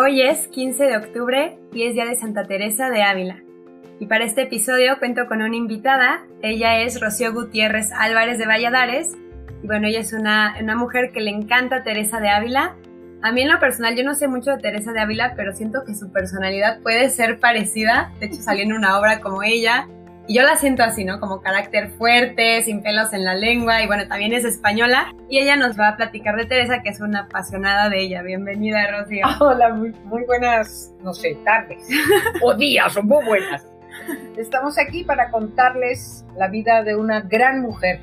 Hoy es 15 de octubre y es día de Santa Teresa de Ávila. Y para este episodio cuento con una invitada. Ella es Rocío Gutiérrez Álvarez de Valladares. Y bueno, ella es una, una mujer que le encanta Teresa de Ávila. A mí en lo personal yo no sé mucho de Teresa de Ávila, pero siento que su personalidad puede ser parecida. De hecho salió en una obra como ella. Y yo la siento así, ¿no? Como carácter fuerte, sin pelos en la lengua y bueno, también es española. Y ella nos va a platicar de Teresa, que es una apasionada de ella. Bienvenida, Rocío. Hola, muy, muy buenas, no sé, tardes o días, o muy buenas. Estamos aquí para contarles la vida de una gran mujer,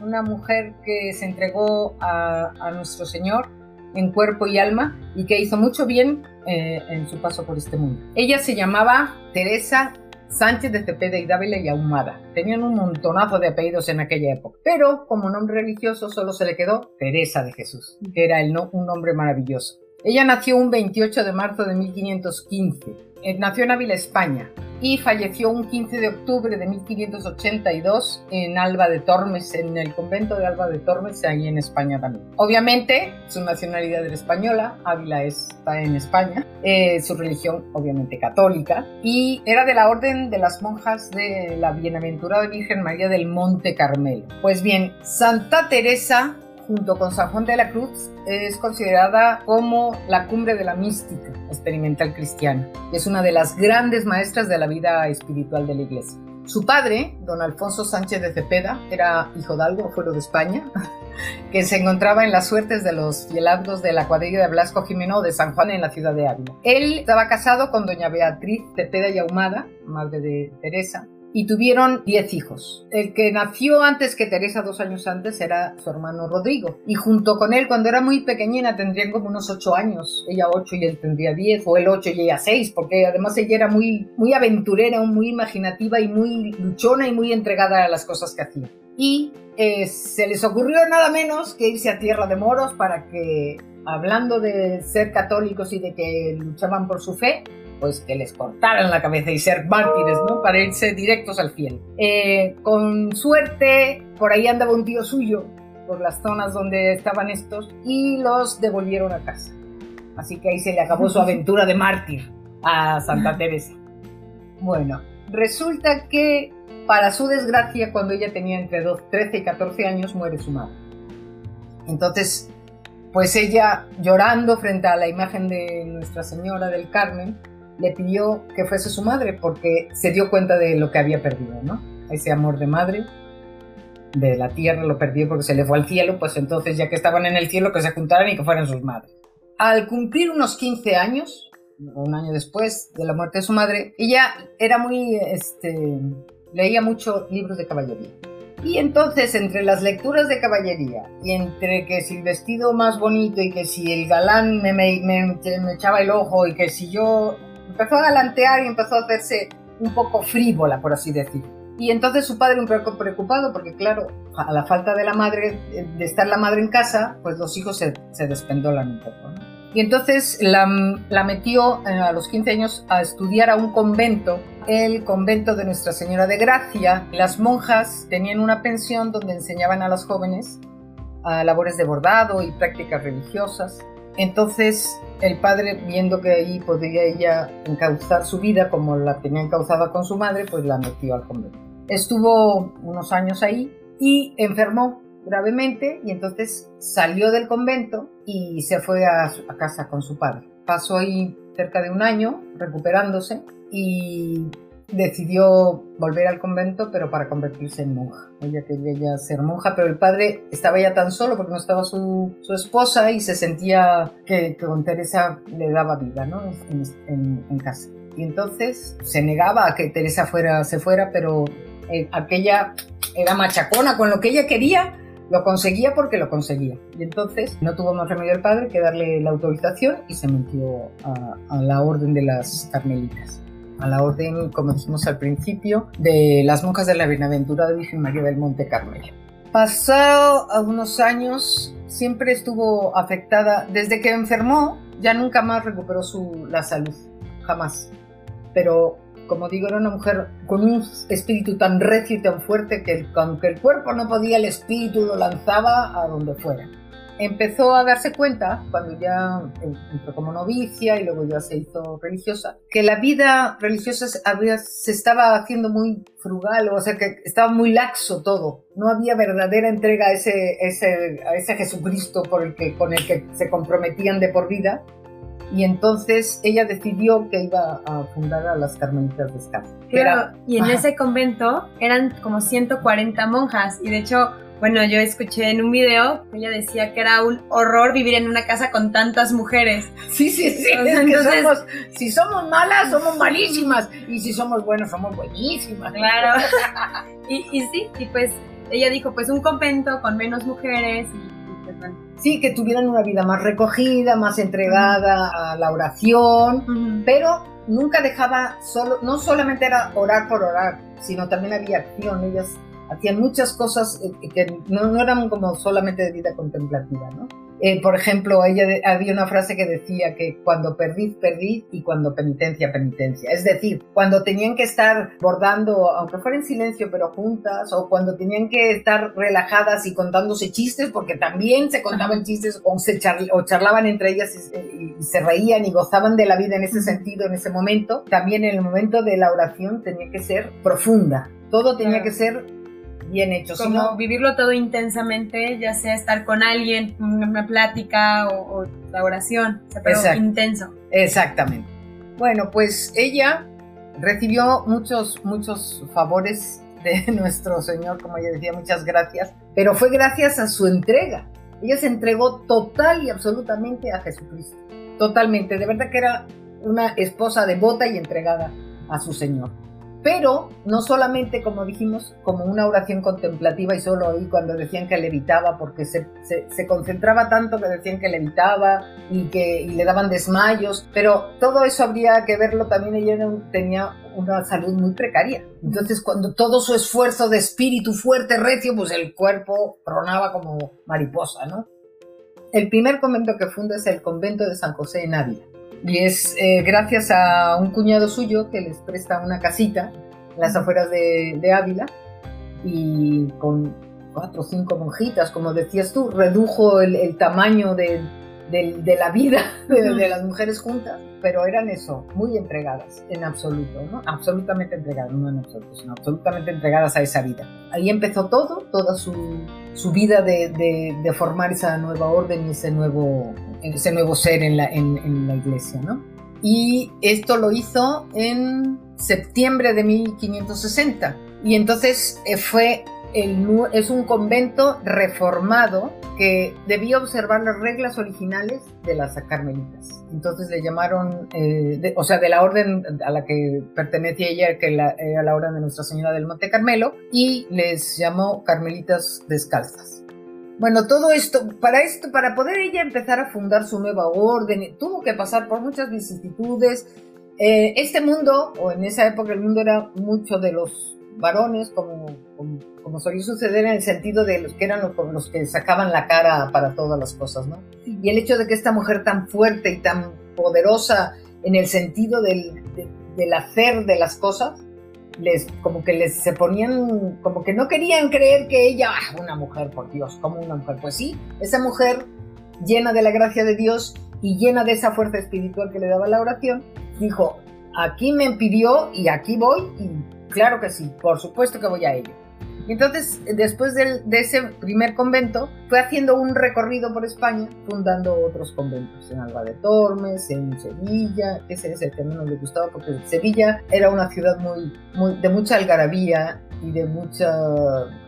una mujer que se entregó a, a nuestro Señor en cuerpo y alma y que hizo mucho bien eh, en su paso por este mundo. Ella se llamaba Teresa Sánchez de Cepeda y Dávila y Ahumada. Tenían un montonazo de apellidos en aquella época, pero como nombre religioso solo se le quedó Teresa de Jesús, que era el no, un nombre maravilloso. Ella nació un 28 de marzo de 1515. Eh, nació en Ávila, España, y falleció un 15 de octubre de 1582 en Alba de Tormes, en el convento de Alba de Tormes, ahí en España también. Obviamente, su nacionalidad era española, Ávila está en España, eh, su religión obviamente católica, y era de la orden de las monjas de la Bienaventurada Virgen María del Monte Carmelo. Pues bien, Santa Teresa junto con San Juan de la Cruz, es considerada como la cumbre de la mística experimental cristiana. Es una de las grandes maestras de la vida espiritual de la Iglesia. Su padre, don Alfonso Sánchez de Cepeda, era hijo de algo, fuero de España, que se encontraba en las suertes de los fielabdos de la cuadrilla de Blasco Jimeno de San Juan en la ciudad de Ávila. Él estaba casado con doña Beatriz Cepeda y Ahumada, madre de Teresa, y tuvieron 10 hijos. El que nació antes que Teresa, dos años antes, era su hermano Rodrigo. Y junto con él, cuando era muy pequeñina, tendrían como unos 8 años. Ella 8 y él tendría 10, o él 8 y ella 6, porque además ella era muy, muy aventurera, muy imaginativa y muy luchona y muy entregada a las cosas que hacía. Y eh, se les ocurrió nada menos que irse a Tierra de Moros para que, hablando de ser católicos y de que luchaban por su fe, pues que les cortaran la cabeza y ser mártires, ¿no? Para irse directos al cielo. Eh, con suerte, por ahí andaba un tío suyo, por las zonas donde estaban estos, y los devolvieron a casa. Así que ahí se le acabó su aventura de mártir a Santa Teresa. Bueno, resulta que, para su desgracia, cuando ella tenía entre 13 y 14 años, muere su madre. Entonces, pues ella, llorando frente a la imagen de Nuestra Señora del Carmen, le pidió que fuese su madre porque se dio cuenta de lo que había perdido, ¿no? Ese amor de madre de la tierra lo perdió porque se le fue al cielo, pues entonces ya que estaban en el cielo que se juntaran y que fueran sus madres. Al cumplir unos 15 años, un año después de la muerte de su madre, ella era muy, este, leía mucho libros de caballería. Y entonces, entre las lecturas de caballería y entre que si el vestido más bonito y que si el galán me, me, me, me echaba el ojo y que si yo empezó a galantear y empezó a hacerse un poco frívola, por así decir. Y entonces su padre un poco preocupado, porque claro, a la falta de la madre, de estar la madre en casa, pues los hijos se, se despendolan un poco. Y entonces la, la, metió eh, a los 15 años a estudiar a un convento, el convento de Nuestra Señora de Gracia. Las monjas tenían una pensión donde enseñaban a los jóvenes a labores de bordado y prácticas religiosas. Entonces el padre, viendo que ahí podría ella encauzar su vida como la tenía encauzada con su madre, pues la metió al convento. Estuvo unos años ahí y enfermó gravemente y entonces salió del convento y se fue a, a casa con su padre. Pasó ahí cerca de un año recuperándose y decidió volver al convento, pero para convertirse en monja. Ella quería ya ser monja, pero el padre estaba ya tan solo porque no estaba su, esposa y se sentía que, con Teresa le daba vida ¿no? en, casa. Y entonces se negaba a que Teresa fuera, se fuera, pero eh, aquella era machacona con lo que ella quería. Lo conseguía porque lo conseguía. Y entonces no tuvo más remedio el padre que darle la autorización y se metió a la orden de las carmelitas a la orden, como dijimos al principio, de las monjas de la Bienaventurada Virgen María del Monte Carmelo. Pasado unos años, siempre estuvo afectada, desde que enfermó, ya nunca más recuperó su, la salud, jamás. Pero, como digo, era una mujer con un espíritu tan recio y tan fuerte que aunque el cuerpo no podía, el espíritu lo lanzaba a donde fuera. Empezó a darse cuenta, cuando ya entró como novicia y luego ya se hizo religiosa, que la vida religiosa había, se estaba haciendo muy frugal, o sea que estaba muy laxo todo. No había verdadera entrega a ese, ese, a ese Jesucristo por el que, con el que se comprometían de por vida. Y entonces ella decidió que iba a fundar a las Carmelitas Descalzas. Claro, y en ese convento eran como 140 monjas y de hecho bueno, yo escuché en un video, ella decía que era un horror vivir en una casa con tantas mujeres. Sí, sí, sí. entonces, somos, si somos malas, somos malísimas. Y si somos buenos, somos buenísimas. Claro. y, y sí, y pues ella dijo, pues un convento con menos mujeres. Y, pues, bueno. Sí, que tuvieran una vida más recogida, más entregada a la oración, pero nunca dejaba solo, no solamente era orar por orar, sino también había acción. Ellas hacían muchas cosas eh, que no, no, eran como solamente de vida contemplativa, ¿no? Eh, por ejemplo, ella había una frase que decía que cuando perdí, perdí y cuando penitencia, penitencia. Es decir, cuando tenían que estar bordando, aunque fuera en silencio, pero juntas, o cuando tenían que estar relajadas y contándose chistes, porque también se contaban chistes o, se o charlaban entre ellas y, y, se reían y gozaban de la vida en ese sentido, en ese momento. También en el momento de la oración tenía que ser profunda. Todo tenía que ser bien hecho. Como vivirlo todo intensamente, ya sea estar con alguien, una plática o, la oración, pero intenso. Exactamente. Bueno, pues ella recibió muchos, muchos favores de nuestro Señor, como ella decía, muchas gracias, pero fue gracias a su entrega. Ella se entregó total y absolutamente a Jesucristo. Totalmente, de verdad que era una esposa devota y entregada a su Señor pero no solamente, como dijimos, como una oración contemplativa y solo ahí cuando decían que levitaba, porque se, se, concentraba tanto que decían que levitaba y que y le daban desmayos, pero todo eso habría que verlo también, ella tenía una salud muy precaria. Entonces, cuando todo su esfuerzo de espíritu fuerte, recio, pues el cuerpo tronaba como mariposa, ¿no? El primer convento que funda es el convento de San José en Ávila y es eh, gracias a un cuñado suyo que les presta una casita en las afueras de, Ávila y con cuatro o cinco monjitas, como decías tú, redujo el, tamaño de, la vida de, las mujeres juntas, pero eran eso, muy entregadas en absoluto, ¿no? Absolutamente entregadas, no en absoluto, sino absolutamente entregadas a esa vida. Ahí empezó todo, toda su, su vida de, formar esa nueva orden y ese nuevo, ese nuevo ser en la, en, la iglesia, ¿no? Y esto lo hizo en septiembre de 1560. Y entonces eh, fue es un convento reformado que debía observar las reglas originales de las carmelitas. Entonces le llamaron, eh, o sea, de la orden a la que pertenecía ella, que era la orden de Nuestra Señora del Monte Carmelo, y les llamó carmelitas descalzas. Bueno, todo esto, para esto, para poder ella empezar a fundar su nueva orden, tuvo que pasar por muchas vicisitudes. Eh, este mundo, o en esa época el mundo era mucho de los varones, como, como, solía suceder en el sentido de los que eran los, los, que sacaban la cara para todas las cosas, ¿no? Y el hecho de que esta mujer tan fuerte y tan poderosa en el sentido del, del hacer de las cosas, les como que les se ponían como que no querían creer que ella ah, una mujer por Dios como una mujer pues sí esa mujer llena de la gracia de Dios y llena de esa fuerza espiritual que le daba la oración dijo aquí me pidió y aquí voy y Claro que sí, por supuesto que voy a ello. Entonces, después de, ese primer convento, fue haciendo un recorrido por España, fundando otros conventos, en Alba de Tormes, en Sevilla, ese es el que menos le gustaba, porque Sevilla era una ciudad muy, de mucha algarabía y de mucha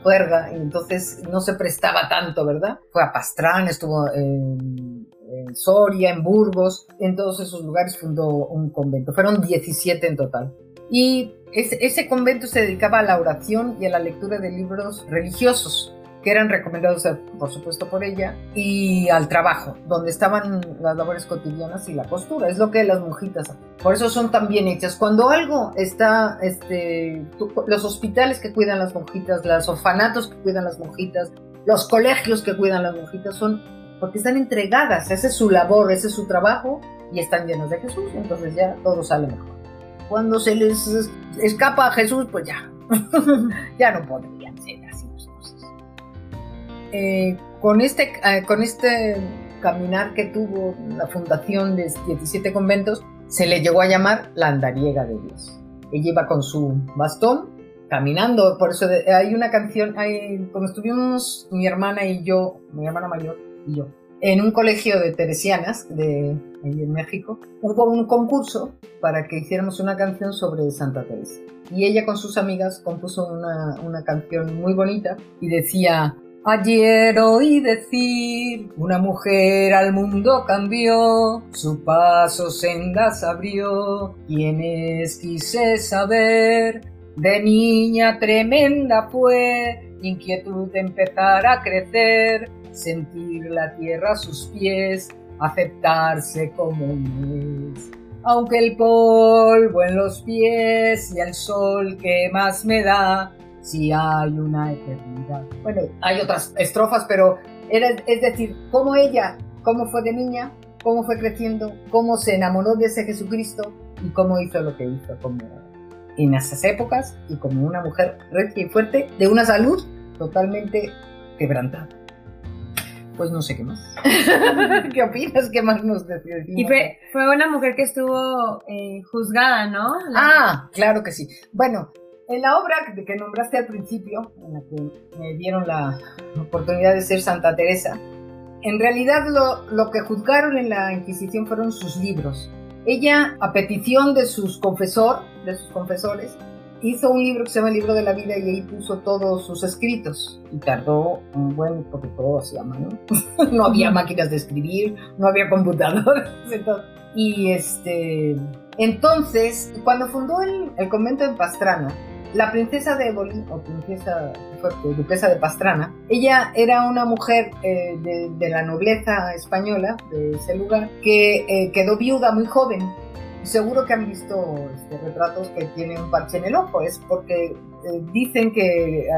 juerga, y entonces no se prestaba tanto, ¿verdad? Fue a Pastrán, estuvo en, en Soria, en Burgos, en todos esos lugares fundó un convento. Fueron 17 en total. Y ese, convento se dedicaba a la oración y a la lectura de libros religiosos que eran recomendados, eh, por supuesto, por ella, y al trabajo, donde estaban las labores cotidianas y la costura. Es lo que las monjitas, por eso son tan bien hechas. Cuando algo está, este, los hospitales que cuidan las monjitas, los orfanatos que cuidan las monjitas, los colegios que cuidan las monjitas, son porque están entregadas, esa es su labor, ese es su trabajo, y están llenos de Jesús, entonces ya todo sale mejor cuando se les escapa a Jesús, pues ya, ya no podrían ser así las cosas. Eh, con este, eh, con este caminar que tuvo la fundación de 17 conventos, se le llegó a llamar la andariega de Dios. Ella iba con su bastón caminando, por eso hay una canción, hay, cuando estuvimos mi hermana y yo, mi hermana mayor y yo, en un colegio de teresianas de en México, hubo un concurso para que hiciéramos una canción sobre Santa Teresa. Y ella con sus amigas compuso una, una canción muy bonita y decía, Ayer oí decir, una mujer al mundo cambió, su paso sendas abrió, quienes quise saber, de niña tremenda fue, inquietud de empezar a crecer, sentir la tierra a sus pies, aceptarse como es. Aunque el polvo en los pies y el sol que más me da, si hay una eternidad. Bueno, hay otras estrofas, pero era, es decir, cómo ella, cómo fue de niña, cómo fue creciendo, cómo se enamoró de ese Jesucristo y cómo hizo lo que hizo como en esas épocas y como una mujer recia y fuerte de una salud totalmente quebrantada. Pues no sé qué más. ¿Qué opinas? ¿Qué más nos decimos? Y fue, fue una mujer que estuvo eh, juzgada, ¿no? Ah, claro que sí. Bueno, en la obra que, nombraste al principio, en la que me dieron la oportunidad de ser Santa Teresa, en realidad lo, lo, que juzgaron en la Inquisición fueron sus libros. Ella, a petición de sus confesor, de sus confesores, hizo un libro que se llama El Libro de la Vida y ahí puso todos sus escritos. Y tardó un buen, porque todo hacía mano. no había máquinas de escribir, no había computadoras. Y este, entonces, cuando fundó el, el convento de Pastrana, la princesa de Éboli, o princesa duquesa de Pastrana, ella era una mujer eh, de, la nobleza española de ese lugar que eh, quedó viuda muy joven. Seguro que han visto este, retratos que tiene un parche en el ojo, es porque eh, dicen que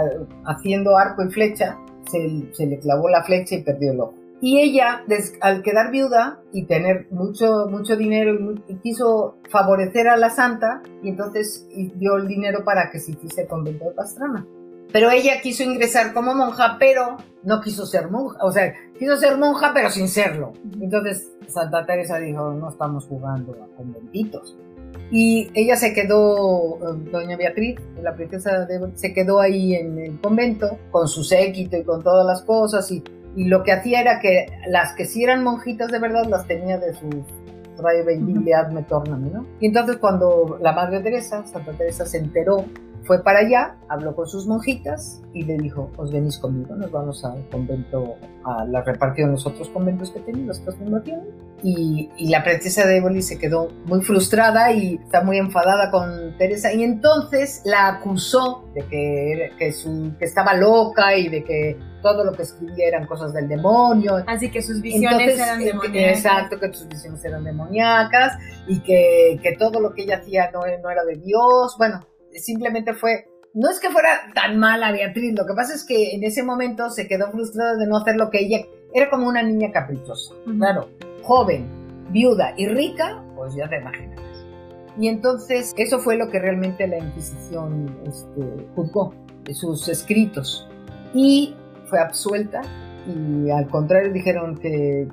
haciendo arco y flecha se, se le clavó la flecha y perdió el ojo. Y ella, al quedar viuda y tener mucho, mucho dinero, quiso favorecer a la santa y entonces dio el dinero para que se hiciese el convento de Pastrana. Pero ella quiso ingresar como monja, pero no quiso ser monja. O sea, quiso ser monja, pero sin serlo. Entonces Santa Teresa dijo, no estamos jugando a conventitos. Y ella se quedó, eh, doña Beatriz, la princesa de, se quedó ahí en el convento con su séquito y con todas las cosas y y lo que hacía era que las que sí eran monjitas de verdad las tenía de sus trae me ¿no? Y entonces cuando la Madre Teresa, Santa Teresa, se enteró fue para allá, habló con sus monjitas y le dijo, os venís conmigo, nos vamos al convento, a la repartición de los otros conventos que tenían, las otras fundaciones. Y, y, la princesa de Éboli se quedó muy frustrada y está muy enfadada con Teresa y entonces la acusó de que, que, su, que estaba loca y de que todo lo que escribía eran cosas del demonio. Así que sus visiones eran eh, demoníacas. Exacto, que sus visiones eran demoníacas y que, que todo lo que ella hacía no, no era de Dios. Bueno, simplemente fue, no es que fuera tan mala Beatriz, lo que pasa es que en ese momento se quedó frustrada de no hacer lo que ella, era como una niña caprichosa, claro, joven, viuda y rica, pues ya te imaginas. Y entonces eso fue lo que realmente la Inquisición este, juzgó, sus escritos. Y fue absuelta y al contrario dijeron que,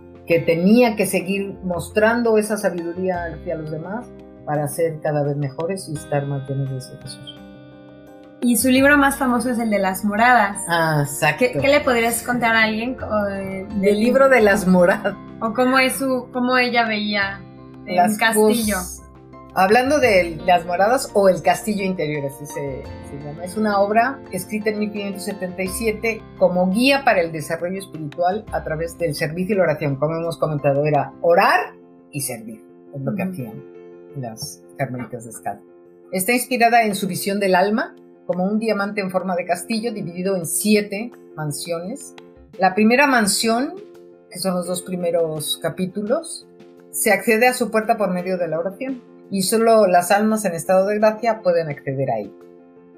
tenía que seguir mostrando esa sabiduría hacia los demás para ser cada vez mejores y estar más llenos de Jesús. Y su libro más famoso es el de las moradas. Ah, exacto. ¿Qué, le podrías contar a alguien del libro de las moradas? O cómo es su, cómo ella veía el castillo. hablando de las moradas o el castillo interior, así se, se, llama. Es una obra escrita en 1577 como guía para el desarrollo espiritual a través del servicio y la oración. Como hemos comentado, era orar y servir. Es lo que hacían las carmelitas de Escala. Está inspirada en su visión del alma como un diamante en forma de castillo dividido en siete mansiones. La primera mansión, que son los dos primeros capítulos, se accede a su puerta por medio de la oración y solo las almas en estado de gracia pueden acceder ahí.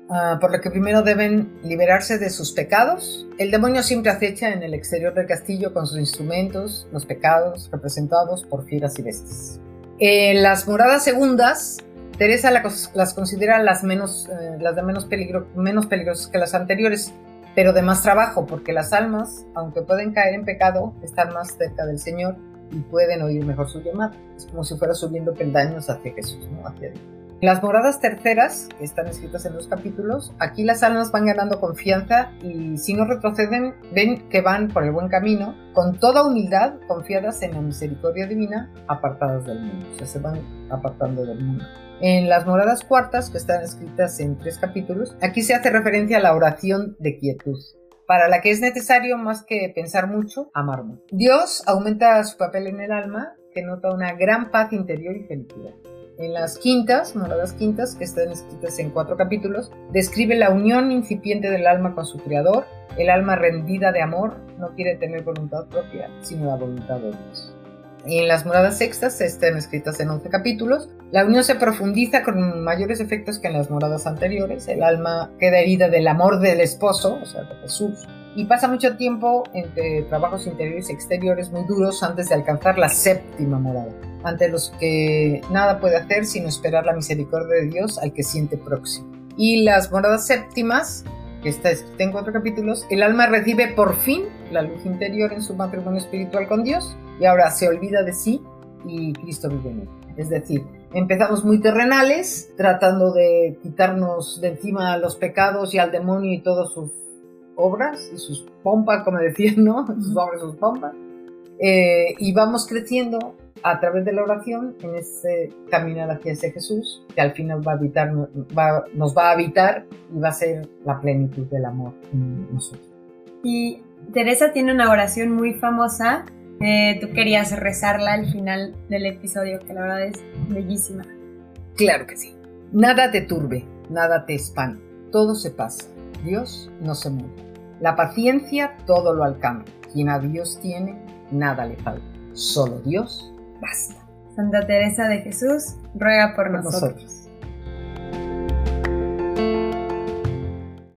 Ah, por lo que primero deben liberarse de sus pecados. El demonio siempre acecha en el exterior del castillo con sus instrumentos, los pecados representados por fieras y bestias. Eh, las moradas segundas, Teresa las considera las, menos, eh, las de menos, peligro, menos peligrosas que las anteriores, pero de más trabajo, porque las almas, aunque pueden caer en pecado, están más cerca del Señor y pueden oír mejor su llamada. Es como si fuera subiendo peldaños hacia Jesús, ¿no? Hacia. Las moradas terceras, están escritas en los capítulos, aquí las almas van ganando confianza y si no retroceden, ven que van por el buen camino, con toda humildad, confiadas en la misericordia divina, apartadas del mundo. O sea, se van apartando del mundo. En las moradas cuartas, que están escritas en tres capítulos, aquí se hace referencia a la oración de quietud para la que es necesario más que pensar mucho, amar mucho. Dios aumenta su papel en el alma, que nota una gran paz interior y felicidad en las quintas, moradas quintas, que están escritas en cuatro capítulos, describe la unión incipiente del alma con su creador. El alma rendida de amor no quiere tener voluntad propia, sino la voluntad de Dios. Y en las moradas sextas están escritas en 11 capítulos. La unión se profundiza con mayores efectos que en las moradas anteriores. El alma queda herida del amor del esposo, o sea, de Jesús, y pasa mucho tiempo entre trabajos interiores y exteriores muy duros antes de alcanzar la séptima morada, ante los que nada puede hacer sino esperar la misericordia de Dios al que siente próximo. Y las moradas séptimas, que está escrita en cuatro capítulos, el alma recibe por fin la luz interior en su matrimonio espiritual con Dios y ahora se olvida de sí y Cristo vive en él. Es decir, empezamos muy terrenales, tratando de quitarnos de encima los pecados y al demonio y todos sus obras y sus pompas, como decían, ¿no? Sus obras, sus pompas. Eh, y vamos creciendo a través de la oración en ese caminar hacia ese Jesús que al final va a habitar, va, nos va a habitar y va a ser la plenitud del amor en nosotros. Y Teresa tiene una oración muy famosa. Eh, tú querías rezarla al final del episodio, que la verdad es bellísima. Claro que sí. Nada te turbe, nada te espante, todo se pasa Dios no se mueve. La paciencia todo lo alcanza. Quien a Dios tiene, nada le falta. Solo Dios basta. Santa Teresa de Jesús ruega por, nosotros.